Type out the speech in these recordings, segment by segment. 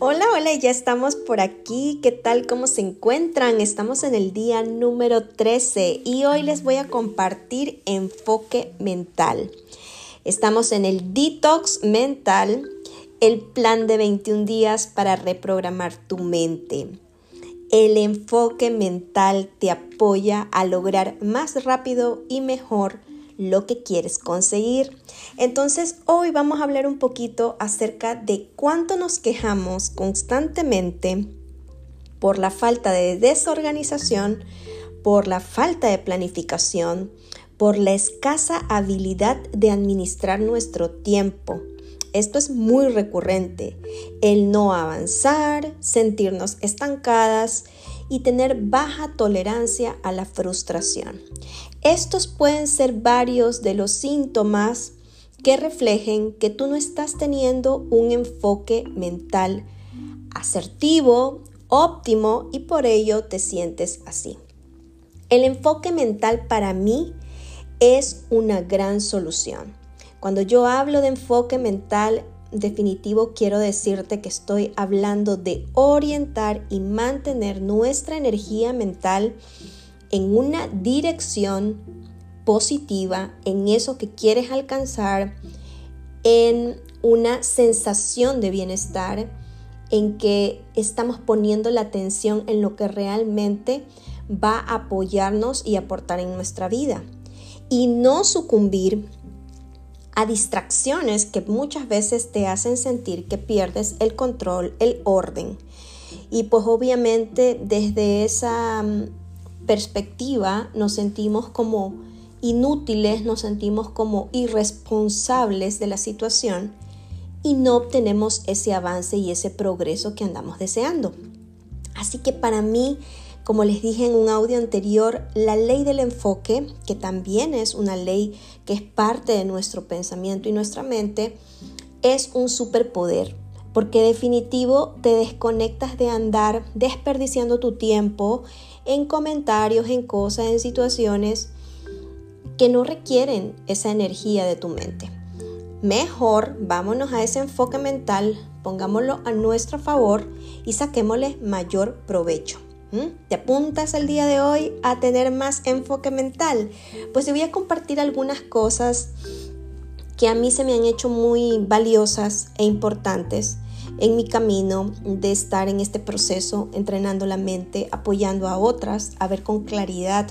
Hola, hola, ya estamos por aquí. ¿Qué tal? ¿Cómo se encuentran? Estamos en el día número 13 y hoy les voy a compartir enfoque mental. Estamos en el detox mental, el plan de 21 días para reprogramar tu mente. El enfoque mental te apoya a lograr más rápido y mejor lo que quieres conseguir. Entonces hoy vamos a hablar un poquito acerca de cuánto nos quejamos constantemente por la falta de desorganización, por la falta de planificación, por la escasa habilidad de administrar nuestro tiempo. Esto es muy recurrente, el no avanzar, sentirnos estancadas y tener baja tolerancia a la frustración. Estos pueden ser varios de los síntomas que reflejen que tú no estás teniendo un enfoque mental asertivo, óptimo y por ello te sientes así. El enfoque mental para mí es una gran solución. Cuando yo hablo de enfoque mental definitivo, quiero decirte que estoy hablando de orientar y mantener nuestra energía mental en una dirección positiva, en eso que quieres alcanzar, en una sensación de bienestar, en que estamos poniendo la atención en lo que realmente va a apoyarnos y aportar en nuestra vida. Y no sucumbir a distracciones que muchas veces te hacen sentir que pierdes el control, el orden. Y pues obviamente desde esa perspectiva nos sentimos como inútiles, nos sentimos como irresponsables de la situación y no obtenemos ese avance y ese progreso que andamos deseando. Así que para mí, como les dije en un audio anterior, la ley del enfoque, que también es una ley que es parte de nuestro pensamiento y nuestra mente, es un superpoder, porque definitivo te desconectas de andar desperdiciando tu tiempo en comentarios, en cosas, en situaciones que no requieren esa energía de tu mente. Mejor vámonos a ese enfoque mental, pongámoslo a nuestro favor y saquémosle mayor provecho. ¿Te apuntas el día de hoy a tener más enfoque mental? Pues te voy a compartir algunas cosas que a mí se me han hecho muy valiosas e importantes en mi camino de estar en este proceso, entrenando la mente, apoyando a otras a ver con claridad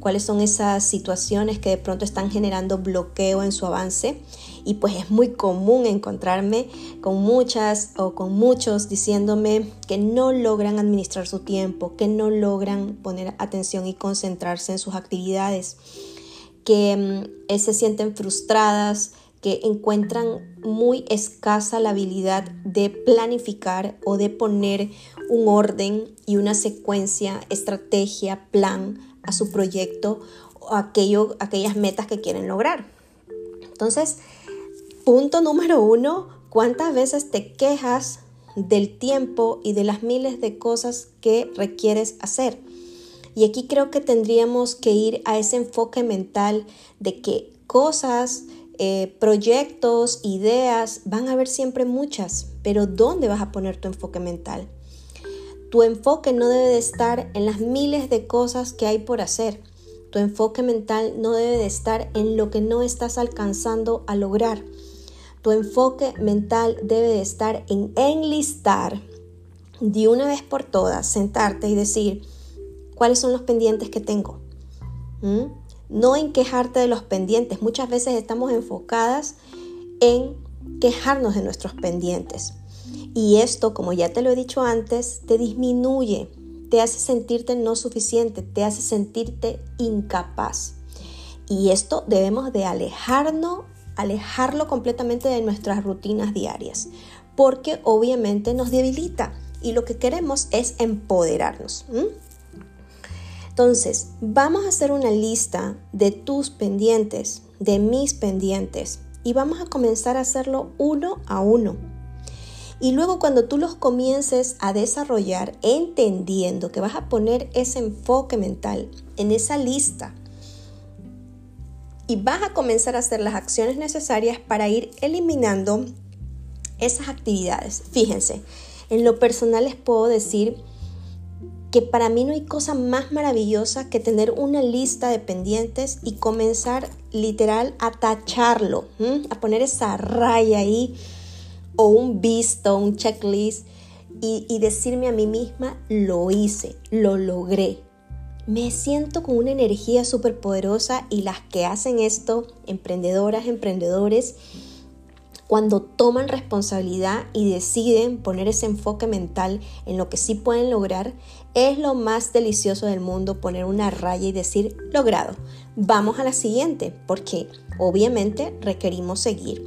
cuáles son esas situaciones que de pronto están generando bloqueo en su avance. Y pues es muy común encontrarme con muchas o con muchos diciéndome que no logran administrar su tiempo, que no logran poner atención y concentrarse en sus actividades, que mm, se sienten frustradas, encuentran muy escasa la habilidad de planificar o de poner un orden y una secuencia, estrategia, plan a su proyecto o aquello, aquellas metas que quieren lograr. Entonces, punto número uno, ¿cuántas veces te quejas del tiempo y de las miles de cosas que requieres hacer? Y aquí creo que tendríamos que ir a ese enfoque mental de que cosas, eh, proyectos, ideas, van a haber siempre muchas, pero ¿dónde vas a poner tu enfoque mental? Tu enfoque no debe de estar en las miles de cosas que hay por hacer. Tu enfoque mental no debe de estar en lo que no estás alcanzando a lograr. Tu enfoque mental debe de estar en enlistar de una vez por todas, sentarte y decir cuáles son los pendientes que tengo. ¿Mm? No en quejarte de los pendientes. Muchas veces estamos enfocadas en quejarnos de nuestros pendientes. Y esto, como ya te lo he dicho antes, te disminuye, te hace sentirte no suficiente, te hace sentirte incapaz. Y esto debemos de alejarnos, alejarlo completamente de nuestras rutinas diarias, porque obviamente nos debilita y lo que queremos es empoderarnos. Entonces, vamos a hacer una lista de tus pendientes, de mis pendientes, y vamos a comenzar a hacerlo uno a uno. Y luego cuando tú los comiences a desarrollar, entendiendo que vas a poner ese enfoque mental en esa lista, y vas a comenzar a hacer las acciones necesarias para ir eliminando esas actividades. Fíjense, En lo personal les puedo decir que para mí no hay cosa más maravillosa que tener una lista de pendientes y comenzar literal a tacharlo, a poner esa raya ahí o un visto, un checklist y, y decirme a mí misma, lo hice, lo logré. Me siento con una energía súper poderosa y las que hacen esto, emprendedoras, emprendedores, cuando toman responsabilidad y deciden poner ese enfoque mental en lo que sí pueden lograr, es lo más delicioso del mundo poner una raya y decir, logrado, vamos a la siguiente, porque obviamente requerimos seguir.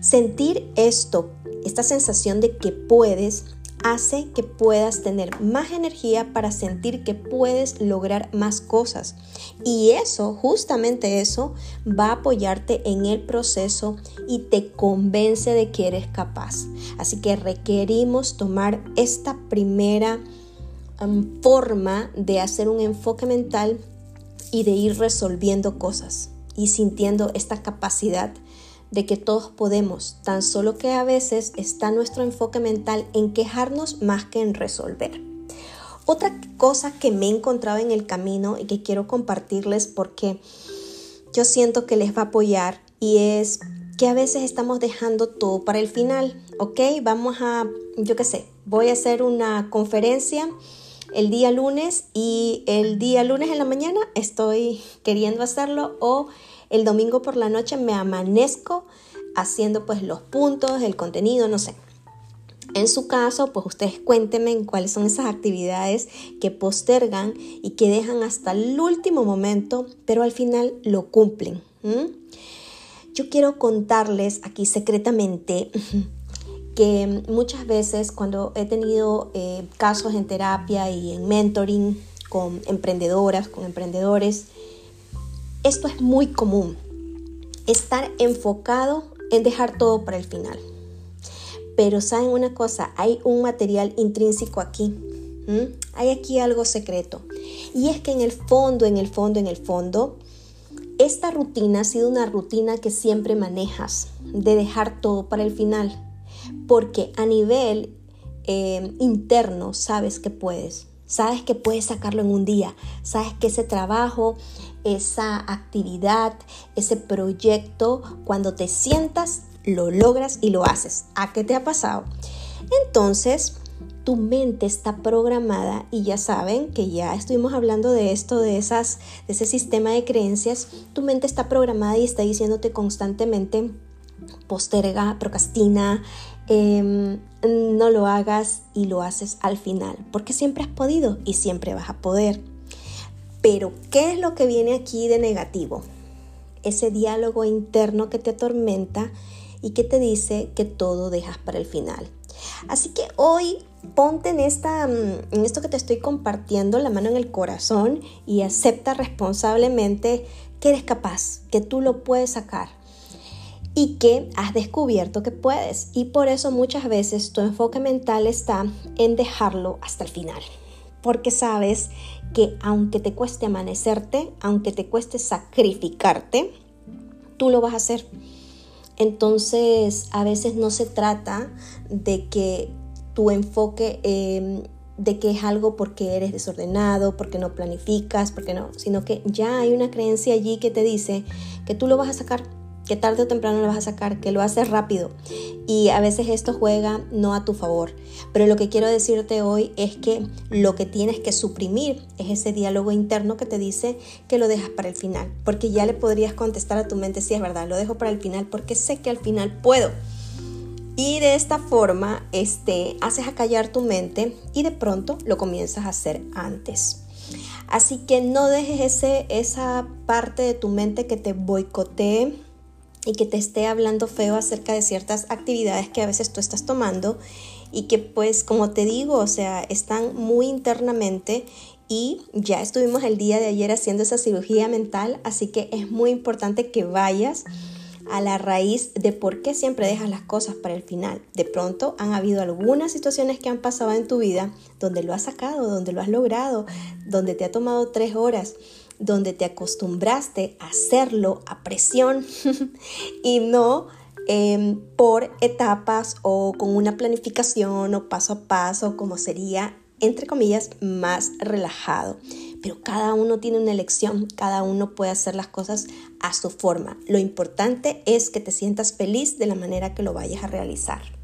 Sentir esto, esta sensación de que puedes, hace que puedas tener más energía para sentir que puedes lograr más cosas. Y eso, justamente eso, va a apoyarte en el proceso y te convence de que eres capaz. Así que requerimos tomar esta primera forma de hacer un enfoque mental y de ir resolviendo cosas y sintiendo esta capacidad de que todos podemos, tan solo que a veces está nuestro enfoque mental en quejarnos más que en resolver. Otra cosa que me he encontrado en el camino y que quiero compartirles porque yo siento que les va a apoyar y es que a veces estamos dejando todo para el final, ¿ok? Vamos a, yo qué sé, voy a hacer una conferencia el día lunes y el día lunes en la mañana estoy queriendo hacerlo o el domingo por la noche me amanezco haciendo pues los puntos, el contenido, no sé. En su caso, pues ustedes cuéntenme cuáles son esas actividades que postergan y que dejan hasta el último momento, pero al final lo cumplen. Yo quiero contarles aquí secretamente que muchas veces cuando he tenido eh, casos en terapia y en mentoring con emprendedoras, con emprendedores, esto es muy común, estar enfocado en dejar todo para el final. Pero saben una cosa, hay un material intrínseco aquí. Hay aquí algo secreto. Y es que en el fondo, en el fondo, en el fondo, esta rutina ha sido una rutina que siempre manejas, de dejar todo para el final. Porque a nivel eh, interno sabes que puedes. Sabes que puedes sacarlo en un día. Sabes que ese trabajo, esa actividad, ese proyecto, cuando te sientas, lo logras y lo haces. ¿A qué te ha pasado? Entonces, tu mente está programada y ya saben que ya estuvimos hablando de esto, de, esas, de ese sistema de creencias. Tu mente está programada y está diciéndote constantemente posterga, procrastina, em, no lo hagas y lo haces al final, porque siempre has podido y siempre vas a poder. Pero, ¿qué es lo que viene aquí de negativo? Ese diálogo interno que te atormenta y que te dice que todo dejas para el final. Así que hoy ponte en, esta, mm, en esto que te estoy compartiendo, la mano en el corazón y acepta responsablemente que eres capaz, que tú lo puedes sacar y que has descubierto que puedes. Y por eso muchas veces tu enfoque mental está en dejarlo hasta el final porque sabes que aunque te cueste amanecerte, aunque te cueste sacrificarte, tú lo vas a hacer. Entonces, a veces no se trata de que tu enfoque, em, de que es algo porque eres desordenado, porque no planificas, porque no, sino que ya hay una creencia allí que te dice que tú lo vas a sacar que tarde o temprano lo vas a sacar, que lo haces rápido. Y a veces esto juega no a tu favor. Pero lo que quiero decirte hoy es que lo que tienes que suprimir es ese diálogo interno que te dice que lo dejas para el final. Porque ya le podrías contestar a tu mente si es verdad, lo dejo para el final porque sé que al final puedo. Y de esta forma, este, haces a callar tu mente y de pronto lo comienzas a hacer antes. Así que no dejes ese, esa parte de tu mente que te boicotee y que te esté hablando feo acerca de ciertas actividades que a veces tú estás tomando y que pues como te digo, o sea, están muy internamente y ya estuvimos el día de ayer haciendo esa cirugía mental, así que es muy importante que vayas a la raíz de por qué siempre dejas las cosas para el final. De pronto han habido algunas situaciones que han pasado en tu vida donde lo has sacado, donde lo has logrado, donde te ha tomado tres horas donde te acostumbraste a hacerlo a presión y no em, por etapas o con una planificación o paso a paso, como sería, entre comillas, más relajado. Pero cada uno tiene una elección, cada uno puede hacer las cosas a su forma. Lo importante es que te sientas feliz de la manera que lo vayas a realizar.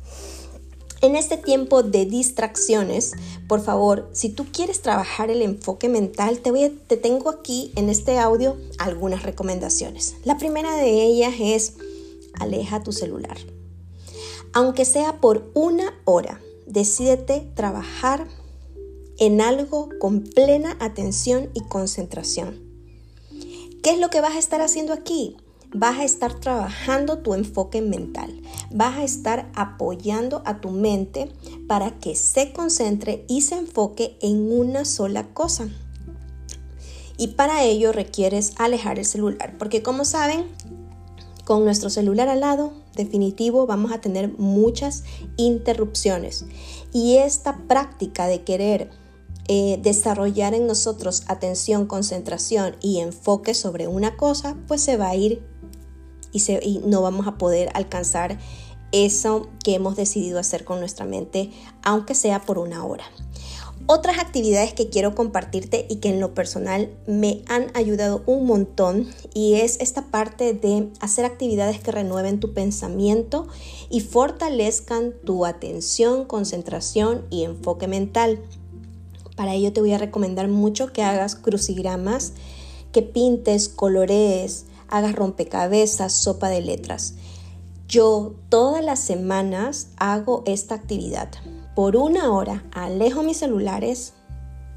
En este tiempo de distracciones, por favor, si tú quieres trabajar el enfoque mental, te, voy te tengo aquí en este audio algunas recomendaciones. La primera de ellas es aleja tu celular. Aunque sea por una hora, decídete trabajar en algo con plena atención y concentración. ¿Qué es lo que vas a estar haciendo aquí? vas a estar trabajando tu enfoque mental, vas a estar apoyando a tu mente para que se concentre y se enfoque en una sola cosa. Y para ello requieres alejar el celular, porque como saben, con nuestro celular al lado, definitivo, vamos a tener muchas interrupciones. Y esta práctica de querer eh, desarrollar en nosotros atención, concentración y enfoque sobre una cosa, pues se va a ir y, no vamos a poder alcanzar eso que hemos decidido hacer con nuestra mente, aunque sea por una hora. Otras actividades que quiero compartirte y que en lo personal me han ayudado un montón y es esta parte de hacer actividades que renueven tu pensamiento y fortalezcan tu atención, concentración y enfoque mental. Para ello te voy a recomendar mucho que hagas crucigramas, que pintes, colorees, hagas rompecabezas, sopa de letras. Yo todas las semanas hago esta actividad. Por una hora alejo mis celulares,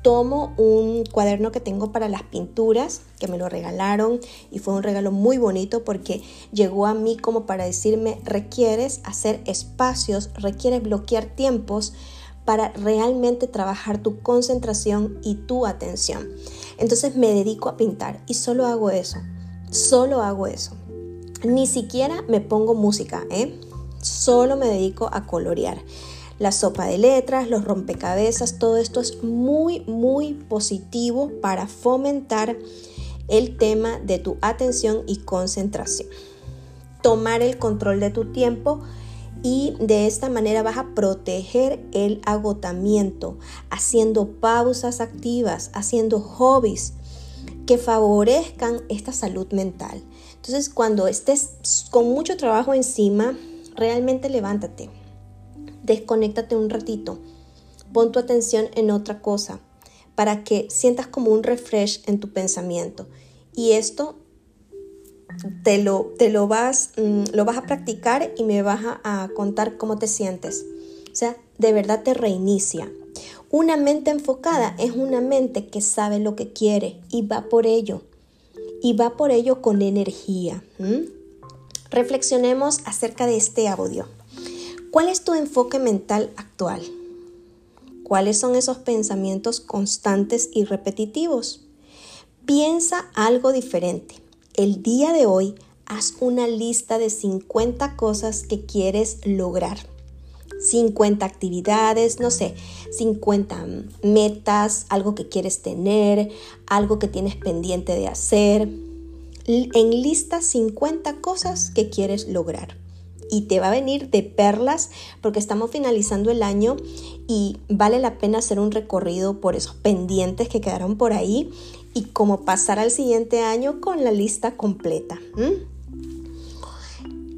tomo un cuaderno que tengo para las pinturas, que me lo regalaron y fue un regalo muy bonito porque llegó a mí como para decirme, requieres hacer espacios, requieres bloquear tiempos para realmente trabajar tu concentración y tu atención. Entonces me dedico a pintar y solo hago eso. Solo hago eso. Ni siquiera me pongo música, ¿eh? Solo me dedico a colorear. La sopa de letras, los rompecabezas, todo esto es muy, muy positivo para fomentar el tema de tu atención y concentración. Tomar el control de tu tiempo y de esta manera vas a proteger el agotamiento, haciendo pausas activas, haciendo hobbies que favorezcan esta salud mental. Entonces, cuando estés con mucho trabajo encima, realmente levántate, desconéctate un ratito, pon tu atención en otra cosa para que sientas como un refresh en tu pensamiento. Y esto te lo, te lo, vas, mm, lo vas a practicar y me vas a contar cómo te sientes. O sea, de verdad te reinicia. Una mente enfocada es una mente que sabe lo que quiere y va por ello. Y va por ello con energía. Reflexionemos acerca de este audio. ¿Cuál es tu enfoque mental actual? ¿Cuáles son esos pensamientos constantes y repetitivos? Piensa algo diferente. El día de hoy haz una lista de 50 cosas que quieres lograr. 50 actividades, no sé, 50 metas, algo que quieres tener, algo que tienes pendiente de hacer. En lista 50 cosas que quieres lograr. Y te va a venir de perlas porque estamos finalizando el año y vale la pena hacer un recorrido por esos pendientes que quedaron por ahí y como pasar al siguiente año con la lista completa.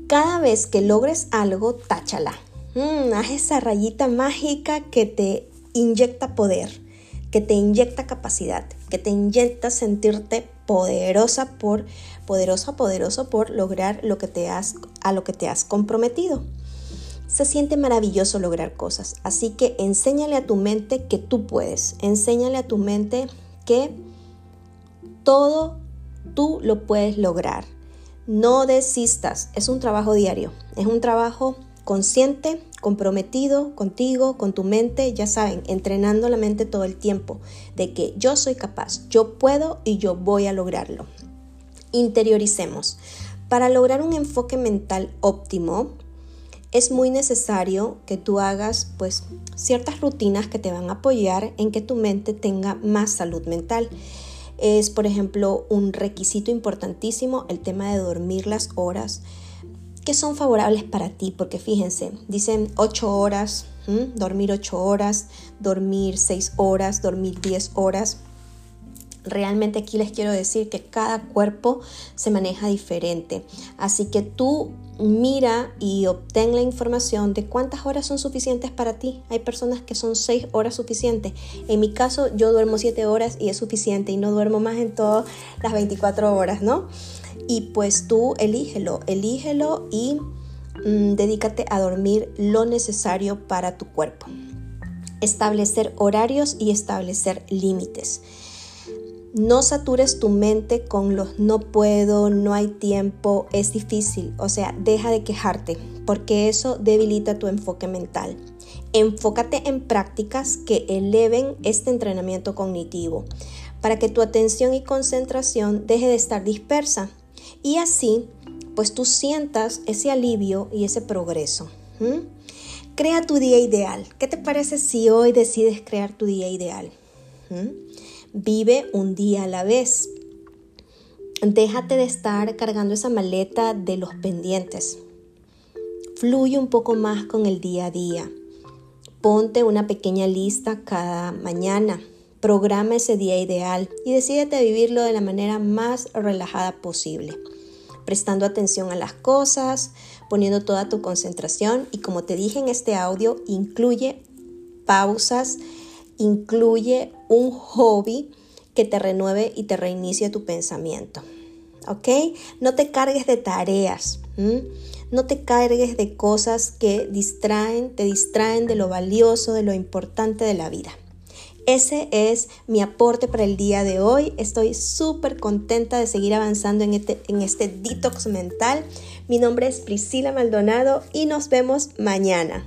Cada vez que logres algo, táchala Mm, haz esa rayita mágica que te inyecta poder, que te inyecta capacidad, que te inyecta sentirte poderosa por poderosa, poderoso por lograr lo que te has a lo que te has comprometido. Se siente maravilloso lograr cosas, así que enséñale a tu mente que tú puedes, enséñale a tu mente que todo tú lo puedes lograr. No desistas, es un trabajo diario, es un trabajo consciente, comprometido contigo, con tu mente, ya saben, entrenando la mente todo el tiempo de que yo soy capaz, yo puedo y yo voy a lograrlo. Interioricemos. Para lograr un enfoque mental óptimo, es muy necesario que tú hagas pues ciertas rutinas que te van a apoyar en que tu mente tenga más salud mental. Es, por ejemplo, un requisito importantísimo el tema de dormir las horas que son favorables para ti, porque fíjense, dicen 8 horas, dormir 8 horas, dormir 6 horas, dormir 10 horas. Realmente aquí les quiero decir que cada cuerpo se maneja diferente. Así que tú mira y obtén la información de cuántas horas son suficientes para ti. Hay personas que son 6 horas suficientes. En mi caso yo duermo 7 horas y es suficiente y no duermo más en todas las 24 horas, ¿no? Y pues tú elígelo, elígelo y mm, dedícate a dormir lo necesario para tu cuerpo. Establecer horarios y establecer límites. No satures tu mente con los no puedo, no hay tiempo, es difícil. O sea, deja de quejarte porque eso debilita tu enfoque mental. Enfócate en prácticas que eleven este entrenamiento cognitivo para que tu atención y concentración deje de estar dispersa y así pues tú sientas ese alivio y ese progreso. Crea tu día ideal. ¿Qué te parece si hoy decides crear tu día ideal? Vive un día a la vez. Déjate de estar cargando esa maleta de los pendientes. Fluye un poco más con el día a día. Ponte una pequeña lista cada mañana. Programa ese día ideal y decídete vivirlo de la manera más relajada posible, prestando atención a las cosas, poniendo toda tu concentración y como te dije en este audio, incluye pausas incluye un hobby que te renueve y te reinicie tu pensamiento. ¿Ok? No te cargues de tareas. No te cargues de cosas que distraen, te distraen de lo valioso, de lo importante de la vida. Ese es mi aporte para el día de hoy. Estoy súper contenta de seguir avanzando en este, en este detox mental. Mi nombre es Priscila Maldonado y nos vemos mañana.